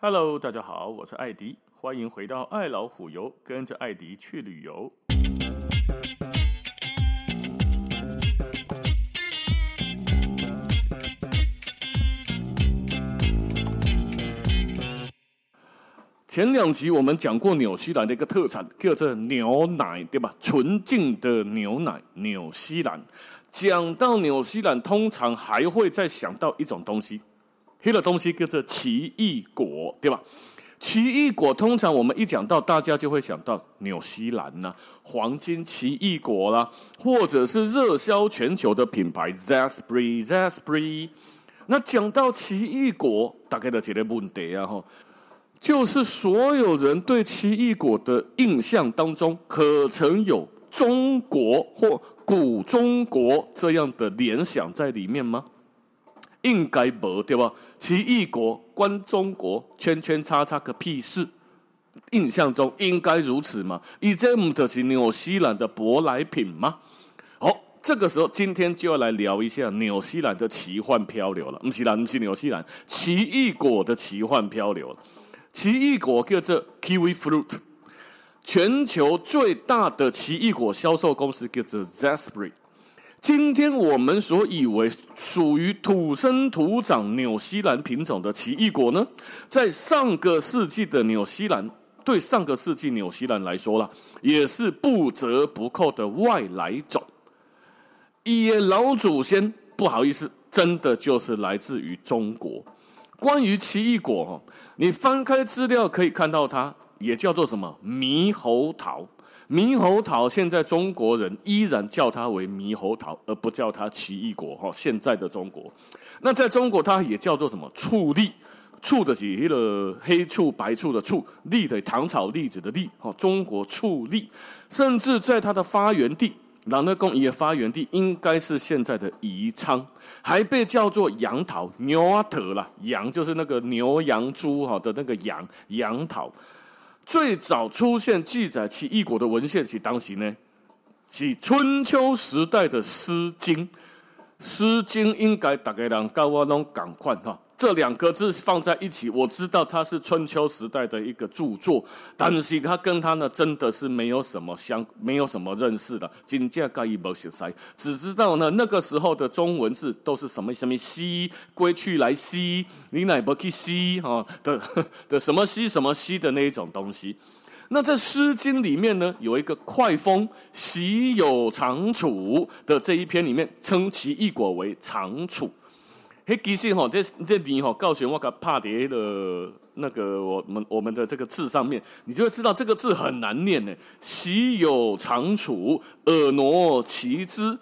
Hello，大家好，我是艾迪，欢迎回到爱老虎游，跟着艾迪去旅游。前两集我们讲过纽西兰的一个特产，叫做牛奶，对吧？纯净的牛奶，纽西兰。讲到纽西兰，通常还会再想到一种东西。黑的东西叫做奇异果，对吧？奇异果通常我们一讲到，大家就会想到纽西兰呐、啊，黄金奇异果啦，或者是热销全球的品牌 Zespri，Zespri。那讲到奇异果，大概的几个问题啊，哈，就是所有人对奇异果的印象当中，可曾有中国或古中国这样的联想在里面吗？应该不对吧？奇异果关中国圈圈叉叉个屁事！印象中应该如此吗？以这么的是纽西兰的舶来品吗？好，这个时候今天就要来聊一下纽西兰的奇幻漂流了。唔是兰，不是纽西兰奇异果的奇幻漂流。奇异果叫做 Kiwi Fruit，全球最大的奇异果销售公司叫做 Zespri。今天我们所以为属于土生土长纽西兰品种的奇异果呢，在上个世纪的纽西兰，对上个世纪纽西兰来说啦，也是不折不扣的外来种。也老祖先不好意思，真的就是来自于中国。关于奇异果哈，你翻开资料可以看到它也叫做什么猕猴桃。猕猴桃现在中国人依然叫它为猕猴桃，而不叫它奇异果哈。现在的中国，那在中国它也叫做什么醋栗？醋的是那个黑醋白醋的醋，栗的糖炒栗子的栗哈。中国醋栗，甚至在它的发源地，朗德公也发源地应该是现在的宜昌，还被叫做杨桃牛阿特啦，羊就是那个牛羊猪哈的那个羊杨桃。最早出现记载其异国的文献是当时呢，是春秋时代的《诗经》。《诗经》应该大家人跟我拢同款哈。这两个字放在一起，我知道它是春秋时代的一个著作，但是它跟它呢真的是没有什么相，没有什么认识的。真正该一无熟悉，只知道呢那个时候的中文字都是什么什么西归去来兮，你乃不去兮哈的的什么兮什么兮的那一种东西。那在《诗经》里面呢，有一个快风喜有长处的这一篇里面，称其异果为长处。嘿，其实哈，这这你哈，告诉我个帕迪的那个我们我们的这个字上面，你就会知道这个字很难念呢。喜有长处，婀娜奇姿，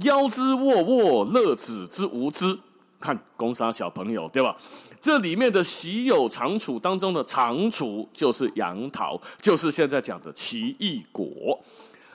夭之沃沃，乐子之无知。看，公杀小朋友对吧？这里面的喜有长处当中的长处就是杨桃，就是现在讲的奇异果。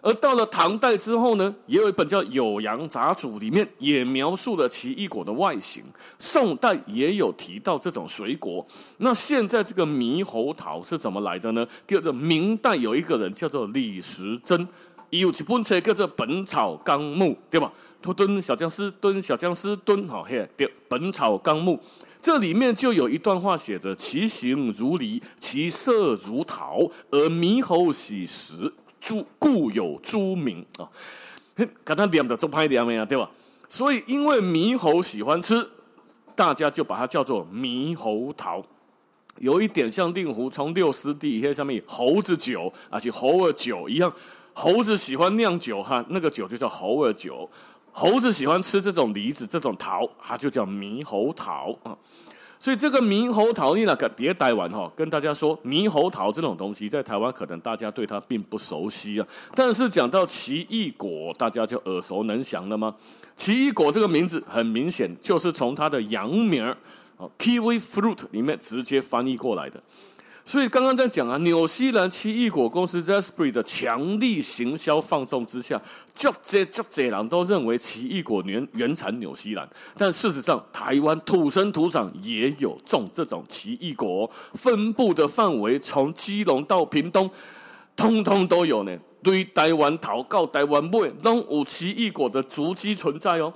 而到了唐代之后呢，也有一本叫《酉阳杂俎》，里面也描述了奇异果的外形。宋代也有提到这种水果。那现在这个猕猴桃是怎么来的呢？叫做明代有一个人叫做李时珍，有一本书叫做《本草纲目》，对吧？蹲小僵尸，蹲小僵尸，蹲好嘿，对，《本草纲目》这里面就有一段话写着：“其形如梨，其色如桃，而猕猴喜食。”诸故有诸名啊，给他念的做拍点没有对吧？所以因为猕猴喜欢吃，大家就把它叫做猕猴桃，有一点像令狐冲六师弟些上面猴子酒啊，是猴儿酒一样。猴子喜欢酿酒哈，那个酒就叫猴儿酒。猴子喜欢吃这种梨子，这种桃，它就叫猕猴桃啊。所以这个猕猴桃，你那个迭代完哈，跟大家说，猕猴桃这种东西在台湾可能大家对它并不熟悉啊。但是讲到奇异果，大家就耳熟能详了吗？奇异果这个名字很明显就是从它的洋名哦，Kiwi Fruit 里面直接翻译过来的。所以刚刚在讲啊，纽西兰奇异果公司 Zespri 的强力行销放送之下，足这足这人都认为奇异果原原产纽西兰，但事实上台湾土生土长也有种这种奇异果，分布的范围从基隆到屏东，通通都有呢。对台湾桃到台湾尾，都有奇异果的足迹存在哦。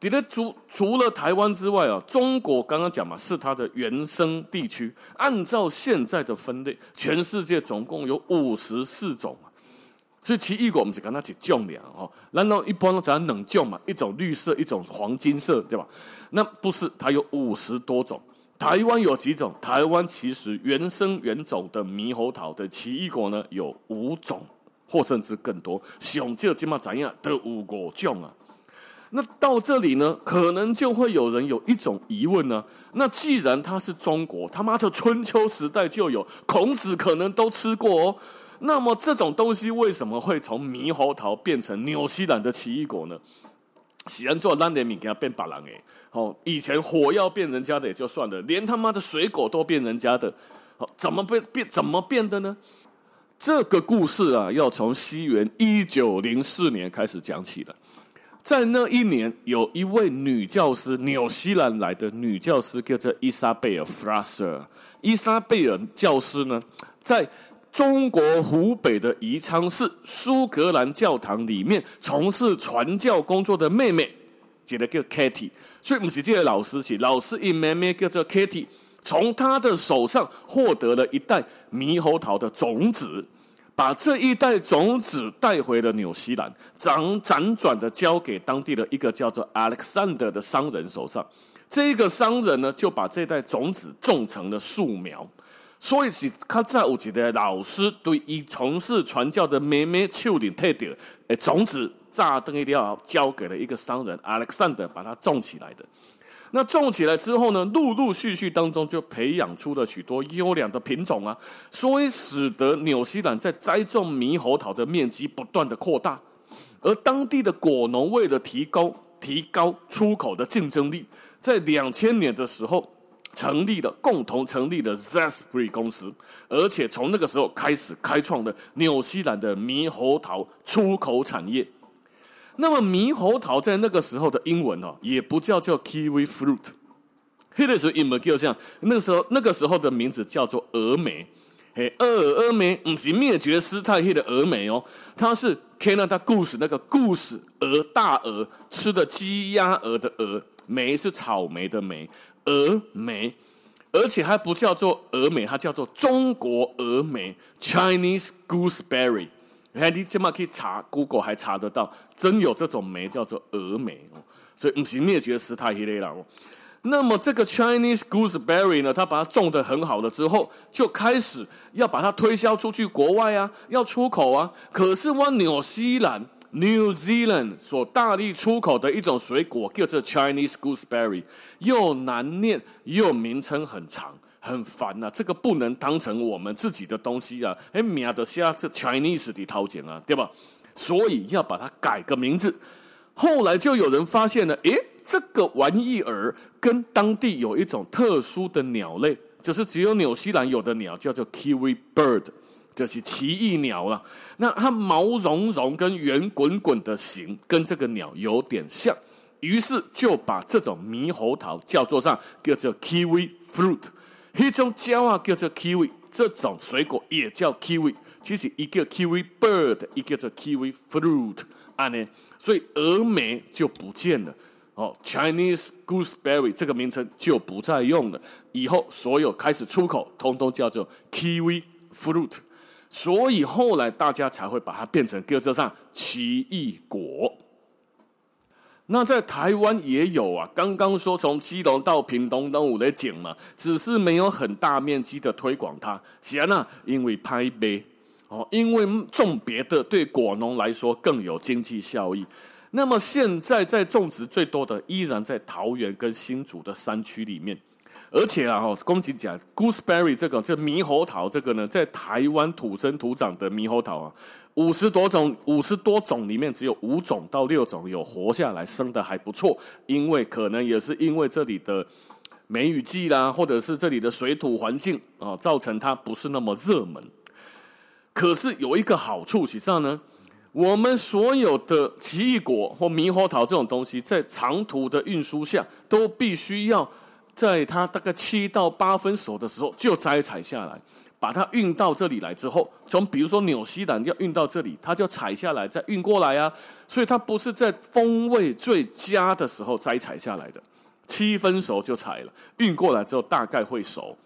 你的除除了台湾之外啊，中国刚刚讲嘛，是它的原生地区。按照现在的分类，全世界总共有五十四种。所以奇异果我们只跟它起种两哦，然后一般都讲冷种嘛，一种绿色，一种黄金色，对吧？那不是，它有五十多种。台湾有几种？台湾其实原生原种的猕猴桃的奇异果呢，有五种，或甚至更多。想就这么怎样的五个种啊？那到这里呢，可能就会有人有一种疑问呢。那既然它是中国，他妈的春秋时代就有，孔子可能都吃过哦。那么这种东西为什么会从猕猴桃变成纽西兰的奇异果呢？喜欢做烂点米给他变白狼哎。哦，以前火药变人家的也就算了，连他妈的水果都变人家的，哦，怎么变变怎么变的呢？这个故事啊，要从西元一九零四年开始讲起了。在那一年，有一位女教师，纽西兰来的女教师，叫做伊莎贝尔·弗拉瑟。伊莎贝尔教师呢，在中国湖北的宜昌市苏格兰教堂里面从事传教工作的妹妹，记得叫 Katie。所以不是这个老师，是老师一妹妹叫做 Katie，从她的手上获得了一袋猕猴桃的种子。把这一袋种子带回了纽西兰，辗辗转的交给当地的一个叫做 Alexander 的商人手上。这一个商人呢，就把这袋种子种成了树苗。所以是他在有一个老师对于从事传教的妹妹丘里特掉诶种子，炸灯一定要交给了一个商人 Alexander，把它种起来的。那种起来之后呢，陆陆续续当中就培养出了许多优良的品种啊，所以使得纽西兰在栽种猕猴桃的面积不断的扩大，而当地的果农为了提高提高出口的竞争力，在两千年的时候成立了共同成立了 Zespri 公司，而且从那个时候开始开创了纽西兰的猕猴桃出口产业。那么猕猴桃在那个时候的英文哦，也不叫做 kiwi fruit，那个时候英文就像那个时候那个时候的名字叫做峨眉，嘿，峨峨眉不是灭绝师太黑的峨眉哦，它是 Canada Goose 那个 goose 鹅大鹅吃的鸡鸭鹅的鹅，梅是草莓的莓，峨眉，而且还不叫做峨眉，它叫做中国峨眉 Chinese gooseberry。你起码可以查 Google 还查得到，真有这种酶叫做峨眉哦，所以不是灭绝师太一类啦。那么这个 Chinese gooseberry 呢，它把它种得很好了之后，就开始要把它推销出去国外啊，要出口啊。可是往纽西兰 New Zealand 所大力出口的一种水果叫做 Chinese gooseberry，又难念又名称很长。很烦呐、啊，这个不能当成我们自己的东西啊！哎，名的下这 Chinese 的掏钱啊，对吧？所以要把它改个名字。后来就有人发现了，诶，这个玩意儿跟当地有一种特殊的鸟类，就是只有纽西兰有的鸟，叫做 Kiwi bird，就是奇异鸟啊。那它毛茸茸跟圆滚滚的形，跟这个鸟有点像，于是就把这种猕猴桃叫做上，叫做 Kiwi fruit。一种蕉啊，叫做 kiwi，这种水果也叫 kiwi，其实一个 kiwi bird，一个叫 kiwi fruit，啊呢，所以峨眉就不见了，哦，Chinese gooseberry 这个名称就不再用了，以后所有开始出口，通通叫做 kiwi fruit，所以后来大家才会把它变成叫做上奇异果。那在台湾也有啊，刚刚说从基隆到屏东都有在种嘛，只是没有很大面积的推广它。是啊，因为拍杯哦，因为种别的对果农来说更有经济效益。那么现在在种植最多的依然在桃园跟新竹的山区里面，而且啊，哦，公斤讲 gooseberry 这个这猕猴桃这个呢，在台湾土生土长的猕猴桃啊。五十多种，五十多种里面只有五种到六种有活下来，生的还不错。因为可能也是因为这里的梅雨季啦，或者是这里的水土环境啊，造成它不是那么热门。可是有一个好处，实际上呢，我们所有的奇异果或猕猴桃这种东西，在长途的运输下，都必须要在它大概七到八分熟的时候就摘采下来。把它运到这里来之后，从比如说纽西兰要运到这里，它就采下来再运过来啊，所以它不是在风味最佳的时候摘采下来的，七分熟就采了，运过来之后大概会熟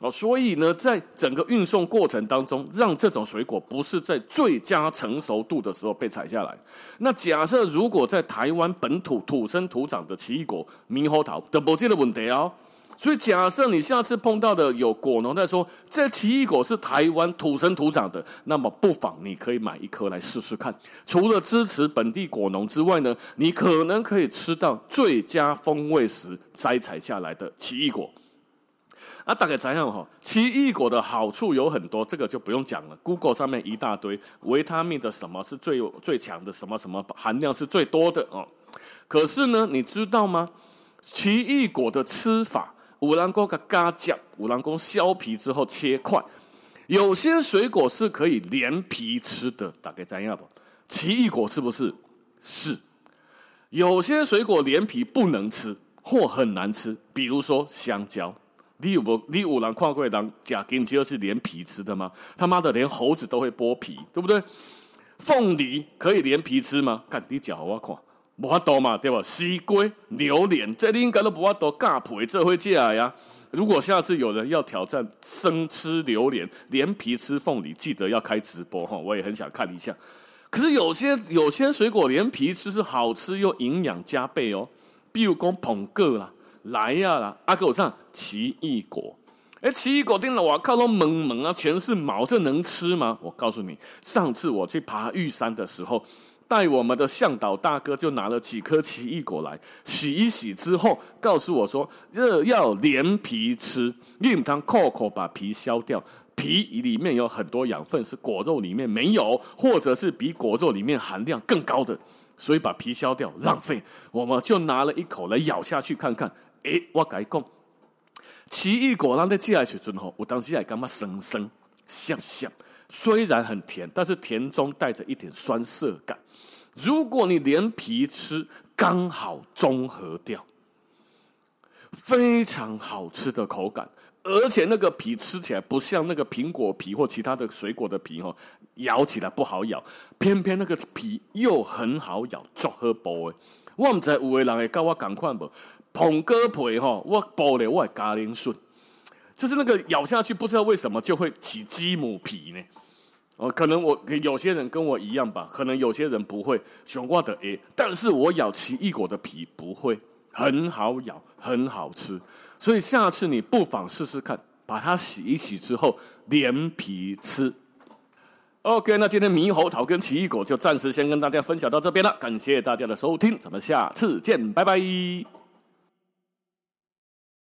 哦，所以呢，在整个运送过程当中，让这种水果不是在最佳成熟度的时候被采下来。那假设如果在台湾本土土生土长的奇异果猕猴桃的不见的问题哦。所以，假设你下次碰到的有果农在说这奇异果是台湾土生土长的，那么不妨你可以买一颗来试试看。除了支持本地果农之外呢，你可能可以吃到最佳风味时摘采下来的奇异果。啊，大概怎样哈？奇异果的好处有很多，这个就不用讲了。Google 上面一大堆维他命的什么是最最强的，什么什么含量是最多的哦。可是呢，你知道吗？奇异果的吃法。五郎公给嘎酱，五郎公削皮之后切块。有些水果是可以连皮吃的，大概这样不？奇异果是不是？是。有些水果连皮不能吃或很难吃，比如说香蕉。你有不？你五郎看过人假给你是连皮吃的吗？他妈的，连猴子都会剥皮，对不对？凤梨可以连皮吃吗？看你脚我看。无法度嘛，对吧？西瓜、榴莲，这你应该都无法度夹皮，这会这样呀。如果下次有人要挑战生吃榴莲、连皮吃凤梨，记得要开直播哈，我也很想看一下。可是有些有些水果连皮吃是好吃又营养加倍哦，比如讲捧个啦、来呀啦、阿狗唱奇异果。哎，奇异果听了我靠都萌萌啊，全是毛，这能吃吗？我告诉你，上次我去爬玉山的时候。带我们的向导大哥就拿了几颗奇异果来洗一洗之后，告诉我说：“这要连皮吃，用汤扣扣把皮削掉。皮里面有很多养分是果肉里面没有，或者是比果肉里面含量更高的，所以把皮削掉浪费。我们就拿了一口来咬下去看看。诶，我跟你讲，奇异果让在寄来时阵吼，我当时还感觉生生涩涩。虽然很甜，但是甜中带着一点酸涩感。如果你连皮吃，刚好中和掉，非常好吃的口感。而且那个皮吃起来不像那个苹果皮或其他的水果的皮哈，咬起来不好咬。偏偏那个皮又很好咬，足好剥的。我唔知有的人会跟我同款不？捧哥皮哈，我剥了我会加冷水。就是那个咬下去，不知道为什么就会起鸡母皮呢？哦，可能我有些人跟我一样吧，可能有些人不会。熊挂的 A，，但是我咬奇异果的皮不会，很好咬，很好吃。所以下次你不妨试试看，把它洗一洗之后连皮吃。OK，那今天猕猴桃跟奇异果就暂时先跟大家分享到这边了，感谢大家的收听，咱们下次见，拜拜。